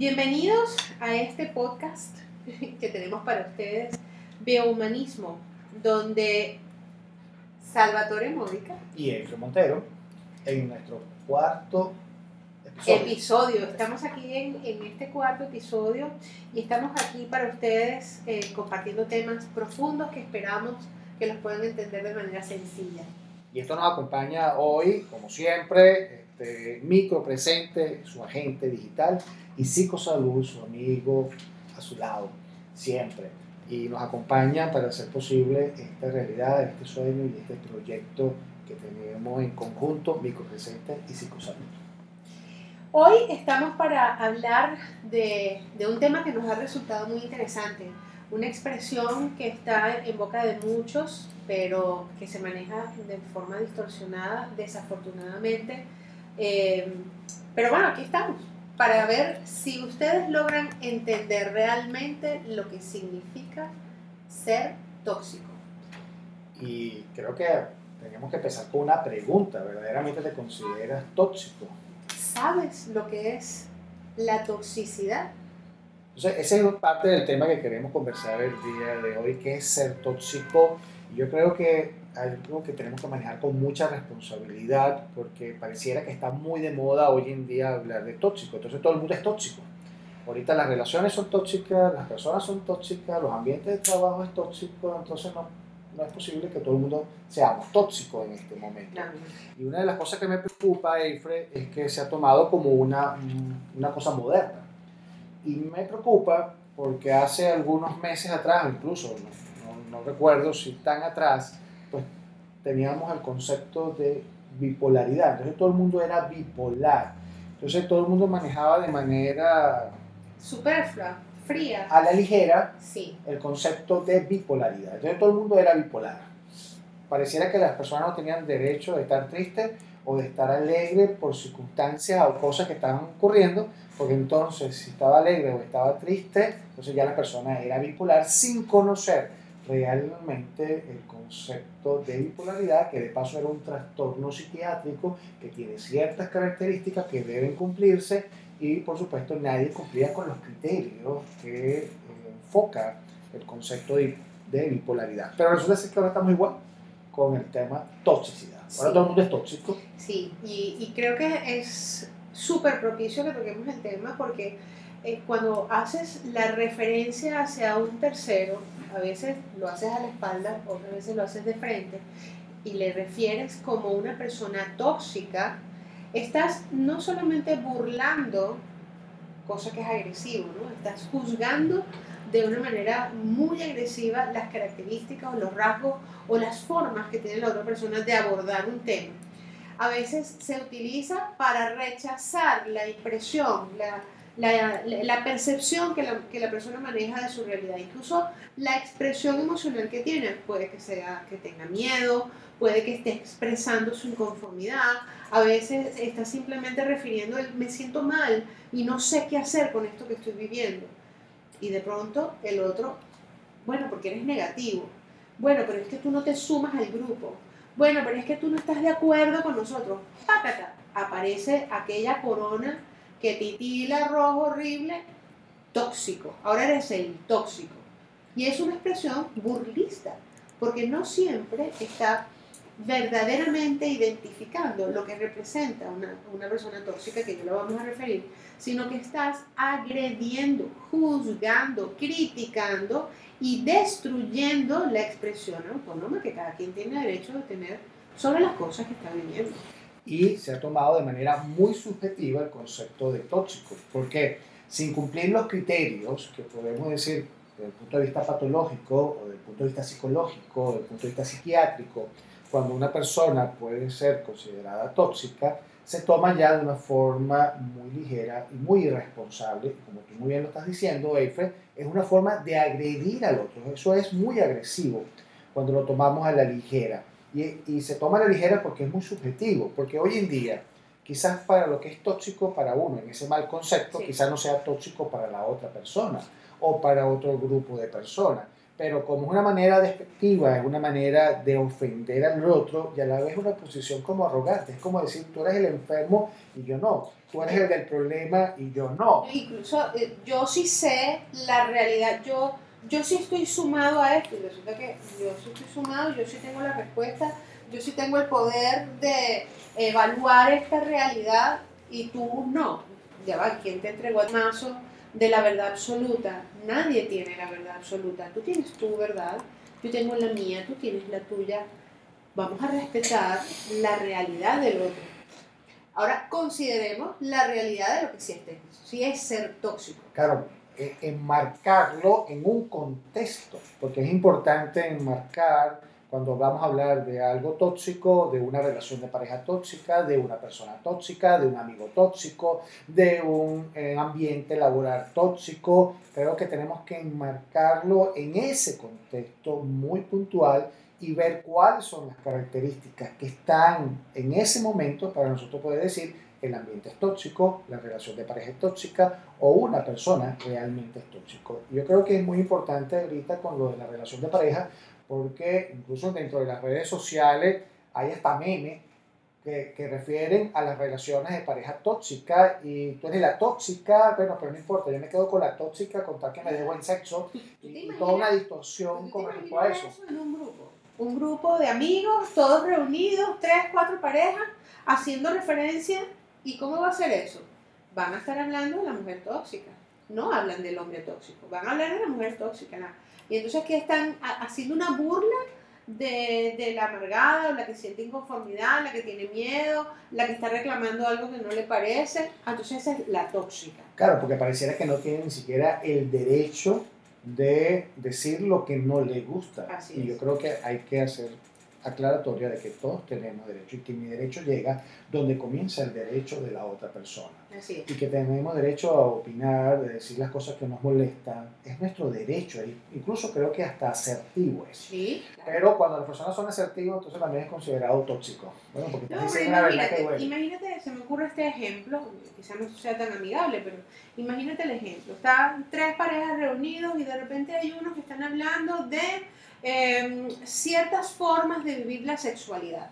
Bienvenidos a este podcast que tenemos para ustedes, Biohumanismo, donde Salvatore Módica y Efre Montero en nuestro cuarto episodio. episodio. Estamos aquí en, en este cuarto episodio y estamos aquí para ustedes eh, compartiendo temas profundos que esperamos que los puedan entender de manera sencilla. Y esto nos acompaña hoy, como siempre, este, micro presente, su agente digital y psicosalud, su amigo a su lado, siempre. Y nos acompaña para hacer posible esta realidad, este sueño y este proyecto que tenemos en conjunto, micro presente y psicosalud. Hoy estamos para hablar de, de un tema que nos ha resultado muy interesante, una expresión que está en boca de muchos, pero que se maneja de forma distorsionada, desafortunadamente. Eh, pero bueno, aquí estamos, para ver si ustedes logran entender realmente lo que significa ser tóxico. Y creo que tenemos que empezar con una pregunta, ¿verdaderamente te consideras tóxico? ¿Sabes lo que es la toxicidad? Entonces, ese es parte del tema que queremos conversar el día de hoy, que es ser tóxico. Yo creo que algo que tenemos que manejar con mucha responsabilidad, porque pareciera que está muy de moda hoy en día hablar de tóxico. Entonces, todo el mundo es tóxico. Ahorita las relaciones son tóxicas, las personas son tóxicas, los ambientes de trabajo es tóxico, entonces no, no es posible que todo el mundo seamos tóxicos en este momento. Y una de las cosas que me preocupa, Eifre, es que se ha tomado como una, una cosa moderna. Y me preocupa porque hace algunos meses atrás, incluso, no, recuerdo si tan atrás, pues teníamos el concepto de bipolaridad. Entonces todo el mundo era bipolar. Entonces todo el mundo manejaba de manera Superflua, fría. a la ligera Sí. el concepto de bipolaridad. Entonces todo el mundo era bipolar. Pareciera que las personas no tenían derecho de estar tristes o de estar alegre por circunstancias o cosas que estaban ocurriendo, porque entonces si estaba alegre o estaba triste, entonces ya la persona era bipolar sin conocer realmente el concepto de bipolaridad, que de paso era un trastorno psiquiátrico que tiene ciertas características que deben cumplirse y por supuesto nadie cumplía con los criterios que eh, enfoca el concepto de, de bipolaridad. Pero resulta ser que ahora estamos igual con el tema toxicidad. Ahora Sí. todo el mundo es tóxico. Sí, y, y creo que es súper propicio que toquemos el tema porque eh, cuando haces la referencia hacia un tercero, a veces lo haces a la espalda, otras veces lo haces de frente, y le refieres como una persona tóxica, estás no solamente burlando, cosa que es agresivo, ¿no? estás juzgando de una manera muy agresiva las características o los rasgos o las formas que tiene la otra persona de abordar un tema. A veces se utiliza para rechazar la impresión, la, la, percepción que la, que la persona maneja de su realidad, incluso la expresión emocional que tiene, puede que sea que tenga miedo, puede que esté expresando su inconformidad, a veces está simplemente refiriendo el me siento mal y no sé qué hacer con esto que estoy viviendo. Y de pronto el otro, bueno, porque eres negativo, bueno, pero es que tú no te sumas al grupo, bueno, pero es que tú no estás de acuerdo con nosotros, aparece aquella corona que titila rojo horrible, tóxico, ahora eres el tóxico. Y es una expresión burlista, porque no siempre está verdaderamente identificando lo que representa una, una persona tóxica, que ya lo vamos a referir, sino que estás agrediendo, juzgando, criticando y destruyendo la expresión autónoma que cada quien tiene derecho de tener sobre las cosas que está viviendo. Y se ha tomado de manera muy subjetiva el concepto de tóxico. Porque sin cumplir los criterios que podemos decir desde el punto de vista patológico o desde el punto de vista psicológico o desde el punto de vista psiquiátrico, cuando una persona puede ser considerada tóxica, se toma ya de una forma muy ligera y muy irresponsable, como tú muy bien lo estás diciendo, Eife, es una forma de agredir al otro. Eso es muy agresivo cuando lo tomamos a la ligera. Y, y se toma a la ligera porque es muy subjetivo, porque hoy en día, quizás para lo que es tóxico para uno, en ese mal concepto, Sí. quizás no sea tóxico para la otra persona o para otro grupo de personas. pero como es una manera despectiva, es una manera de ofender al otro y a la vez una posición como arrogante. Es como decir, tú eres el enfermo y yo no, tú eres el del problema y yo no. Incluso eh, yo sí sé la realidad, yo, yo sí estoy sumado a esto y resulta que yo sí estoy sumado, yo sí tengo la respuesta, yo sí tengo el poder de evaluar esta realidad y tú no. Ya va, ¿quién te entregó el mazo? de la verdad absoluta. Nadie tiene la verdad absoluta. Tú tienes tu verdad, yo tengo la mía, tú tienes la tuya. Vamos a respetar la realidad del otro. Ahora consideremos la realidad de lo que siente. Si es ser tóxico. Claro, enmarcarlo en un contexto, porque es importante enmarcar cuando vamos a hablar de algo tóxico, de una relación de pareja tóxica, de una persona tóxica, de un amigo tóxico, de un eh, ambiente laboral tóxico, creo que tenemos que enmarcarlo en ese contexto muy puntual y ver cuáles son las características que están en ese momento para nosotros poder decir el ambiente es tóxico, la relación de pareja es tóxica o una persona realmente es tóxico. Yo creo que es muy importante ahorita con lo de la relación de pareja porque incluso dentro de las redes sociales hay hasta memes que, que, refieren a las relaciones de pareja tóxica y tú eres la tóxica, bueno, pero no importa, yo me quedo con la tóxica con tal que me dé buen sexo y, toda una distorsión con respecto a eso. en un grupo? Un grupo de amigos, todos reunidos, tres, cuatro parejas, haciendo referencia. ¿Y cómo va a ser eso? Van a estar hablando de la mujer tóxica. No hablan del hombre tóxico, van a hablar de la mujer tóxica. Y entonces aquí están haciendo una burla de, de, la amargada, la que siente inconformidad, la que tiene miedo, la que está reclamando algo que no le parece. Entonces esa es la tóxica. Claro, porque pareciera que no tiene ni siquiera el derecho de decir lo que no le gusta. y yo creo que hay que hacer aclaratoria de que todos tenemos derecho y que mi derecho llega donde comienza el derecho de la otra persona. Y que tenemos derecho a opinar, de decir las cosas que nos molestan. Es nuestro derecho, incluso creo que hasta asertivo es. Sí, Pero cuando las personas son asertivas, entonces también es considerado tóxico. Bueno, porque no, imagínate, imagínate, se me ocurre este ejemplo, quizás no sea tan amigable, pero imagínate el ejemplo. Están tres parejas reunidos y de repente hay unos que están hablando de Em, ciertas formas de vivir la sexualidad.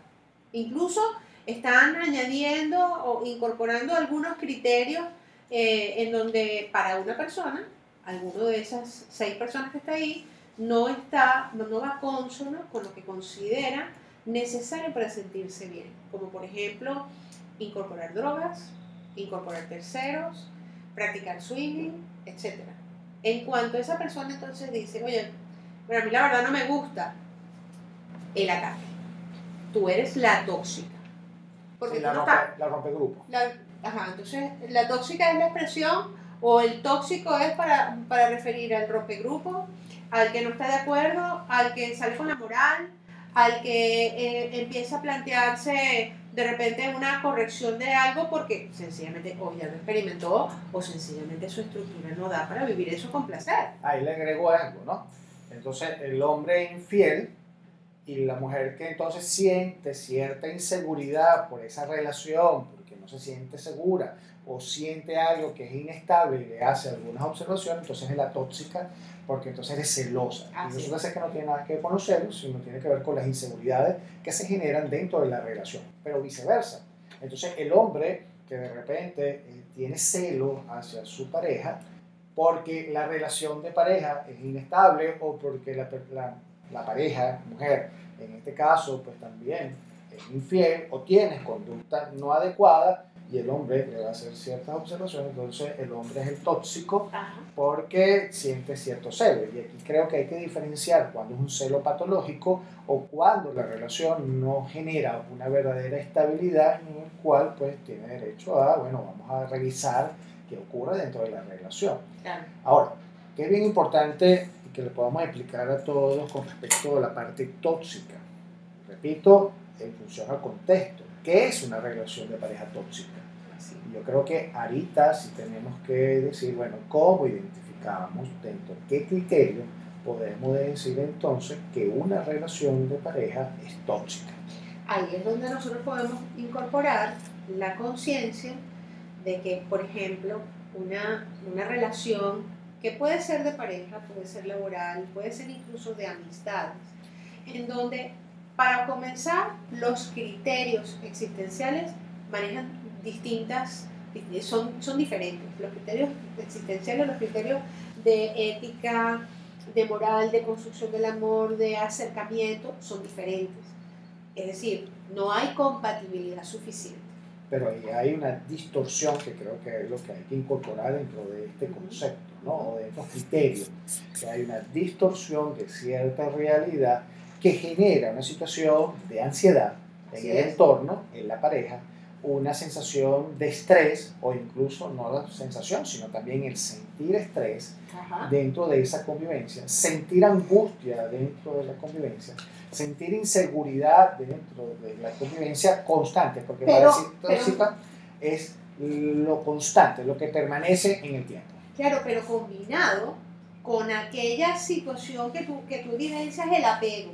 Incluso están añadiendo o incorporando algunos criterios eh, en donde para una persona, alguno de esas seis personas que está ahí, no, está, no, no va consono con lo que considera necesario para sentirse bien. Como por ejemplo, incorporar drogas, incorporar terceros, practicar swimming, etc. En cuanto esa persona entonces dice, oye, pero a mí la verdad no me gusta el ataque. Tú eres la tóxica. Porque la, rompe, la rompe grupo. ajá, entonces la tóxica es la expresión o el tóxico es para, para referir al rompegrupo, al que no está de acuerdo, al que sale con la moral, al que eh, empieza a plantearse de repente una corrección de algo porque sencillamente o ya lo experimentó o sencillamente su estructura no da para vivir eso con placer. Ahí le agrego algo, ¿no? Entonces el hombre infiel y la mujer que entonces siente cierta inseguridad por esa relación, porque no se siente segura o siente algo que es inestable y le hace algunas observaciones, entonces es la tóxica porque entonces es celosa. y resulta ser que no tiene nada que ver con los celos, sino tiene que ver con las inseguridades que se generan dentro de la relación, pero viceversa. Entonces el hombre que de repente eh, tiene celo hacia su pareja, porque la relación de pareja es inestable o porque la, la, la, pareja, mujer, en este caso, pues también es infiel o tiene conducta no adecuada y el hombre le va a hacer ciertas observaciones, entonces el hombre es el tóxico porque siente cierto celo. Y aquí creo que hay que diferenciar cuando es un celo patológico o cuando la relación no genera una verdadera estabilidad en el cual pues tiene derecho a, bueno, vamos a revisar que ocurre dentro de la relación. Ahora, que es bien importante que le podamos explicar a todos con respecto a la parte tóxica. Repito, en función al contexto. ¿Qué es una relación de pareja tóxica? Yo creo que ahorita sí tenemos que decir, bueno, ¿cómo identificamos dentro de qué criterio podemos decir entonces que una relación de pareja es tóxica? Ahí es donde nosotros podemos incorporar la conciencia de que, por ejemplo, una, una relación que puede ser de pareja, puede ser laboral, puede ser incluso de amistades, en donde para comenzar los criterios existenciales manejan distintas, son, son diferentes. Los criterios existenciales, los criterios de ética, de moral, de construcción del amor, de acercamiento, son diferentes. Es decir, no hay compatibilidad suficiente. Pero ahí hay una distorsión que creo que es lo que hay que incorporar dentro de este concepto, ¿no? o de estos criterios. Que hay una distorsión de cierta realidad que genera una situación de ansiedad en el entorno, en la pareja, una sensación de estrés o incluso no la sensación, sino también el sentir estrés dentro de esa convivencia, sentir angustia dentro de la convivencia, sentir inseguridad dentro de la convivencia constante, porque para decir es lo constante, lo que permanece en el tiempo. Claro, pero combinado con aquella situación que tú, que tú evidencias el apego.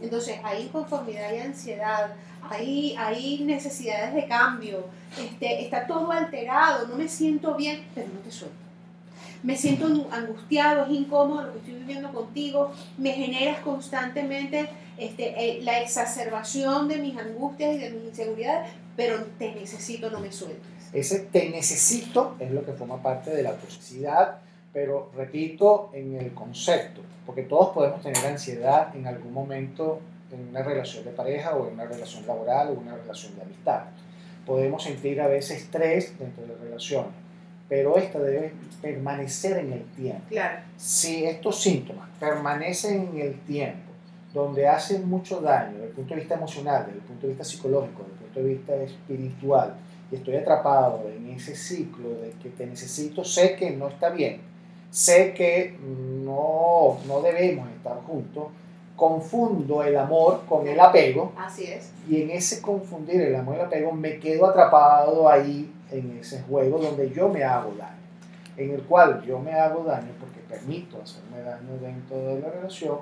Entonces hay inconformidad y ansiedad, hay, hay necesidades de cambio, este, está todo alterado, no me siento bien, pero no te suelto. Me siento angustiado, es incómodo lo que estoy viviendo contigo, me generas constantemente este, eh, la exacerbación de mis angustias y de mis inseguridades, pero te necesito, no me sueltes. Ese te necesito es lo que forma parte de la toxicidad, pero repito en el concepto, porque todos podemos tener ansiedad en algún momento en una relación de pareja o en una relación laboral o una relación de amistad. Podemos sentir a veces estrés dentro de la relación, pero esta debe permanecer en el tiempo. Claro. Si estos síntomas permanecen en el tiempo, donde hacen mucho daño desde el punto de vista emocional, desde el punto de vista psicológico, desde el punto de vista espiritual, y estoy atrapado en ese ciclo de que te necesito, sé que no está bien, sé que no, no debemos estar juntos, confundo el amor con el apego. Así es. Y en ese confundir el amor y el apego me quedo atrapado ahí en ese juego donde yo me hago daño. En el cual yo me hago daño porque permito hacerme daño dentro de la relación.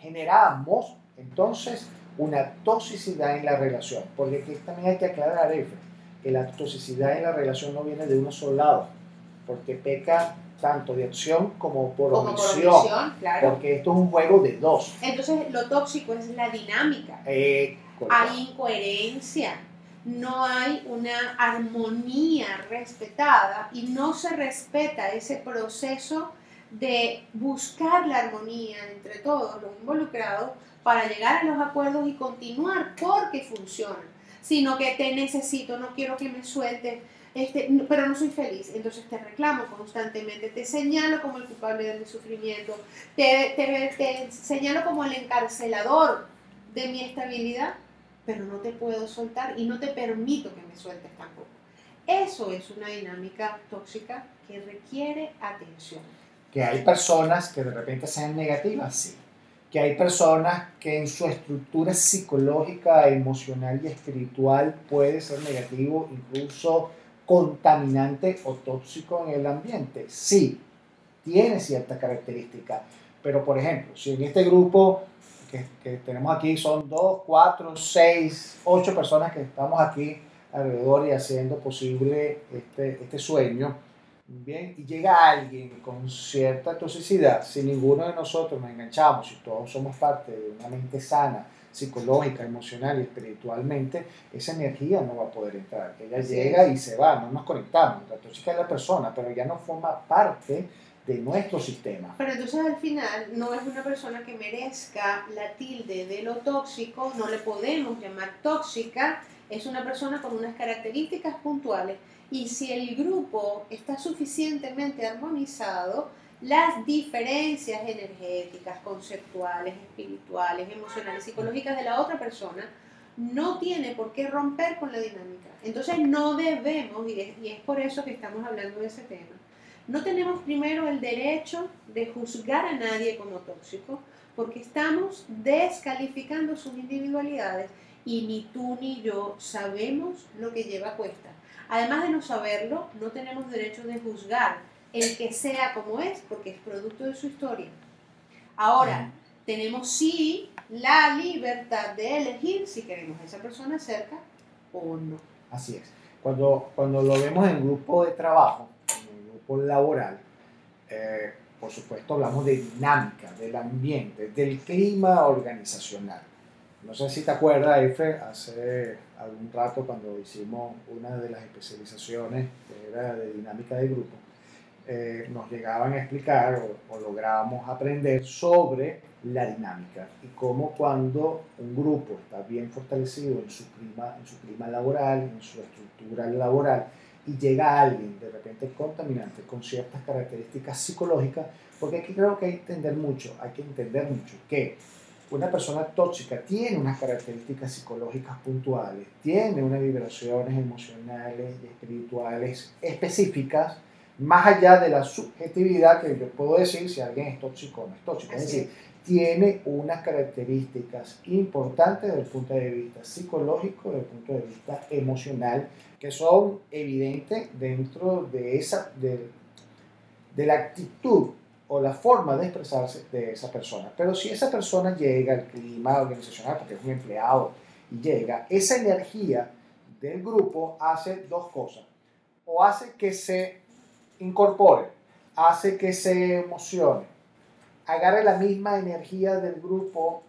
Generamos entonces una toxicidad en la relación. Porque aquí también hay que aclarar, que la toxicidad en la relación no viene de uno solo lado. Porque peca tanto de acción como por omisión. Porque esto es un juego de dos. Entonces, lo tóxico es la dinámica. Eh, hay incoherencia, no hay una armonía respetada y no se respeta ese proceso de buscar la armonía entre todos los involucrados para llegar a los acuerdos y continuar porque funciona, sino que te necesito, no quiero que me sueltes este, pero no soy feliz, entonces te reclamo constantemente, te señalo como el culpable de mi sufrimiento, te, te, señalo como el encarcelador de mi estabilidad, pero no te puedo soltar y no te permito que me sueltes tampoco. Eso es una dinámica tóxica que requiere atención. Que hay personas que de repente sean negativas, sí. Que hay personas que en su estructura psicológica, emocional y espiritual puede ser negativo, incluso contaminante o tóxico en el ambiente. Sí, tiene ciertas características, pero por ejemplo, si en este grupo que, tenemos aquí son dos, cuatro, seis, ocho personas que estamos aquí alrededor y haciendo posible este, este sueño, bien, y llega alguien con cierta toxicidad, si ninguno de nosotros nos enganchamos, si todos somos parte de una mente sana, psicológica, emocional y espiritualmente, esa energía no va a poder entrar. Ella llega y se va, no nos conectamos. La tóxica es la persona, pero ya no forma parte de nuestro sistema. Pero entonces al final no es una persona que merezca la tilde de lo tóxico, no le podemos llamar tóxica, es una persona con unas características puntuales y si el grupo está suficientemente armonizado, las diferencias energéticas, conceptuales, espirituales, emocionales, psicológicas de la otra persona, no tiene por qué romper con la dinámica. Entonces no debemos, y es, por eso que estamos hablando de ese tema, no tenemos primero el derecho de juzgar a nadie como tóxico, porque estamos descalificando sus individualidades y ni tú ni yo sabemos lo que lleva a cuesta. Además de no saberlo, no tenemos derecho de juzgar el que sea como es, porque es producto de su historia. Ahora, tenemos sí la libertad de elegir si queremos a esa persona cerca o no. Así es. Cuando, cuando lo vemos en grupo de trabajo, en grupo laboral, Eh, por supuesto, hablamos de dinámica, del ambiente, del clima organizacional. No sé si te acuerdas, Efe, hace algún rato cuando hicimos una de las especializaciones que era de dinámica de grupo, eh, nos llegaban a explicar o, o lográbamos aprender sobre la dinámica y cómo cuando un grupo está bien fortalecido en su clima, en su clima laboral, en su estructura laboral, y llega alguien de repente contaminante con ciertas características psicológicas, porque aquí creo que hay que entender mucho, hay que entender mucho que una persona tóxica tiene unas características psicológicas puntuales, tiene unas vibraciones emocionales y espirituales específicas, más allá de la subjetividad que yo puedo decir si alguien es tóxico o no es tóxico. Es decir, tiene unas características importantes desde el punto de vista psicológico, desde el punto de vista emocional, que son evidentes dentro de, esa, de, de la actitud o la forma de expresarse de esa persona. Pero si esa persona llega al clima organizacional, porque es un empleado, y llega, esa energía del grupo hace dos cosas. O hace que se incorpore, hace que se emocione, agarre la misma energía del grupo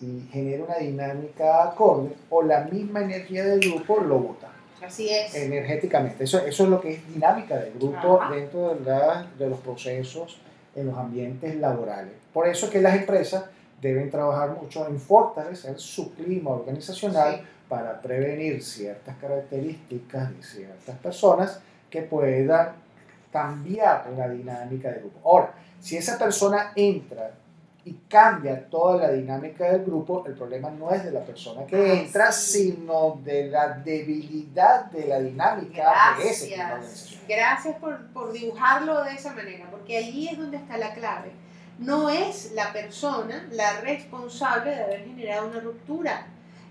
y genere una dinámica acorde, o la misma energía del grupo lo bota. Así es. Energéticamente. Eso, eso es lo que es dinámica del grupo dentro de, la, de los procesos en los ambientes laborales. Por eso que las empresas deben trabajar mucho en fortalecer su clima organizacional para prevenir ciertas características de ciertas personas que puedan cambiar la dinámica del grupo. Ahora, si esa persona entra y cambia toda la dinámica del grupo, el problema no es de la persona que ah, entra, sino de la debilidad de la dinámica de ese Gracias, Gracias por, por dibujarlo de esa manera, porque allí es donde está la clave. No es la persona la responsable de haber generado una ruptura,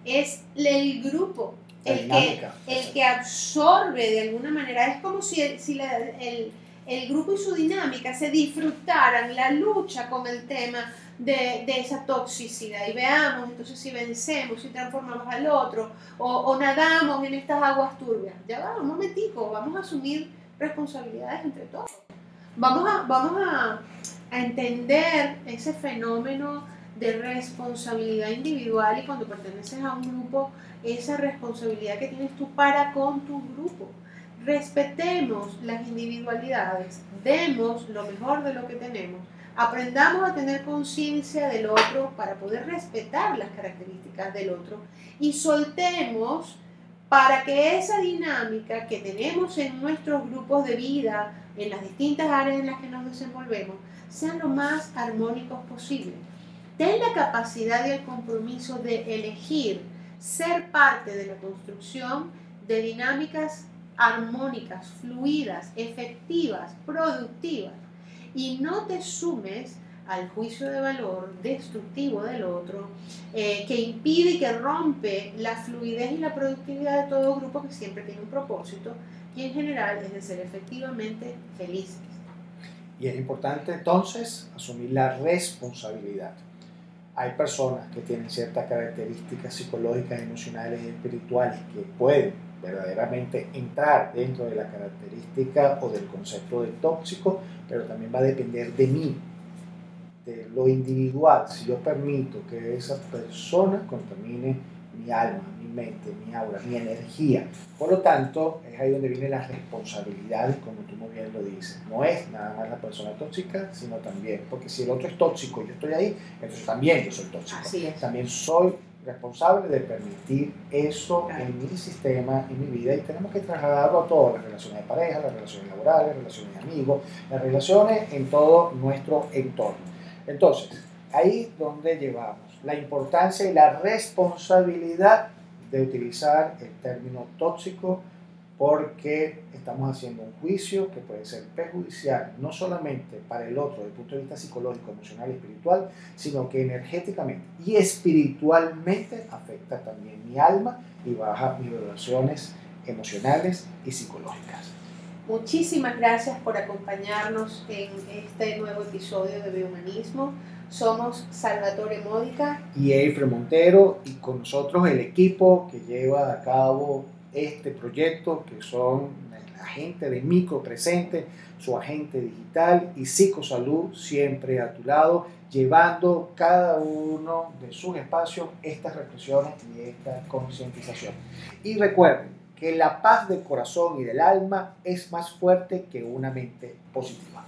es el grupo, el que, el que absorbe de alguna manera. Es como si, si el, el, grupo y su dinámica se disfrutaran la lucha con el tema de, de, esa toxicidad y veamos entonces si vencemos, si transformamos al otro o, o, nadamos en estas aguas turbias. Ya va, un momentico, vamos a asumir responsabilidades entre todos. Vamos a, vamos a, a entender ese fenómeno de responsabilidad individual y cuando perteneces a un grupo, esa responsabilidad que tienes tú para con tu grupo. Respetemos las individualidades, demos lo mejor de lo que tenemos, aprendamos a tener conciencia del otro para poder respetar las características del otro y soltemos para que esa dinámica que tenemos en nuestros grupos de vida, en las distintas áreas en las que nos desenvolvemos, sean lo más armónicos posible. Ten la capacidad y el compromiso de elegir ser parte de la construcción de dinámicas armónicas, fluidas, efectivas, productivas, y no te sumes al juicio de valor destructivo del otro, eh, que impide y que rompe la fluidez y la productividad de todo grupo que siempre tiene un propósito y en general es de ser efectivamente felices. Y es importante entonces asumir la responsabilidad hay personas que tienen ciertas características psicológicas, emocionales y espirituales que pueden verdaderamente entrar dentro de la característica o del concepto de tóxico, pero también va a depender de mí, de lo individual, si yo permito que esa persona contamine mi alma, mi mente, mi aura, mi energía. Por lo tanto, es ahí donde viene la responsabilidad, como tú muy bien lo dices. No es nada más la persona tóxica, sino también, porque si el otro es tóxico y yo estoy ahí, entonces también yo soy tóxico. También soy responsable de permitir eso en mi sistema, en mi vida, y tenemos que trasladarlo a todas las relaciones de pareja, las relaciones laborales, las relaciones de amigos, las relaciones en todo nuestro entorno. Entonces, ahí donde llevamos la importancia y la responsabilidad de utilizar el término tóxico porque estamos haciendo un juicio que puede ser perjudicial no solamente para el otro desde el punto de vista psicológico, emocional y espiritual, sino que energéticamente y espiritualmente afecta también mi alma y baja mis relaciones emocionales y psicológicas. Muchísimas gracias por acompañarnos en este nuevo episodio de Biohumanismo. Somos Salvatore Módica y Eifre Montero y con nosotros el equipo que lleva a cabo este proyecto que son agente de micro presente, su agente digital y psicosalud siempre a tu lado, llevando cada uno de sus espacios estas reflexiones y esta concientización. Y recuerden que la paz del corazón y del alma es más fuerte que una mente positiva.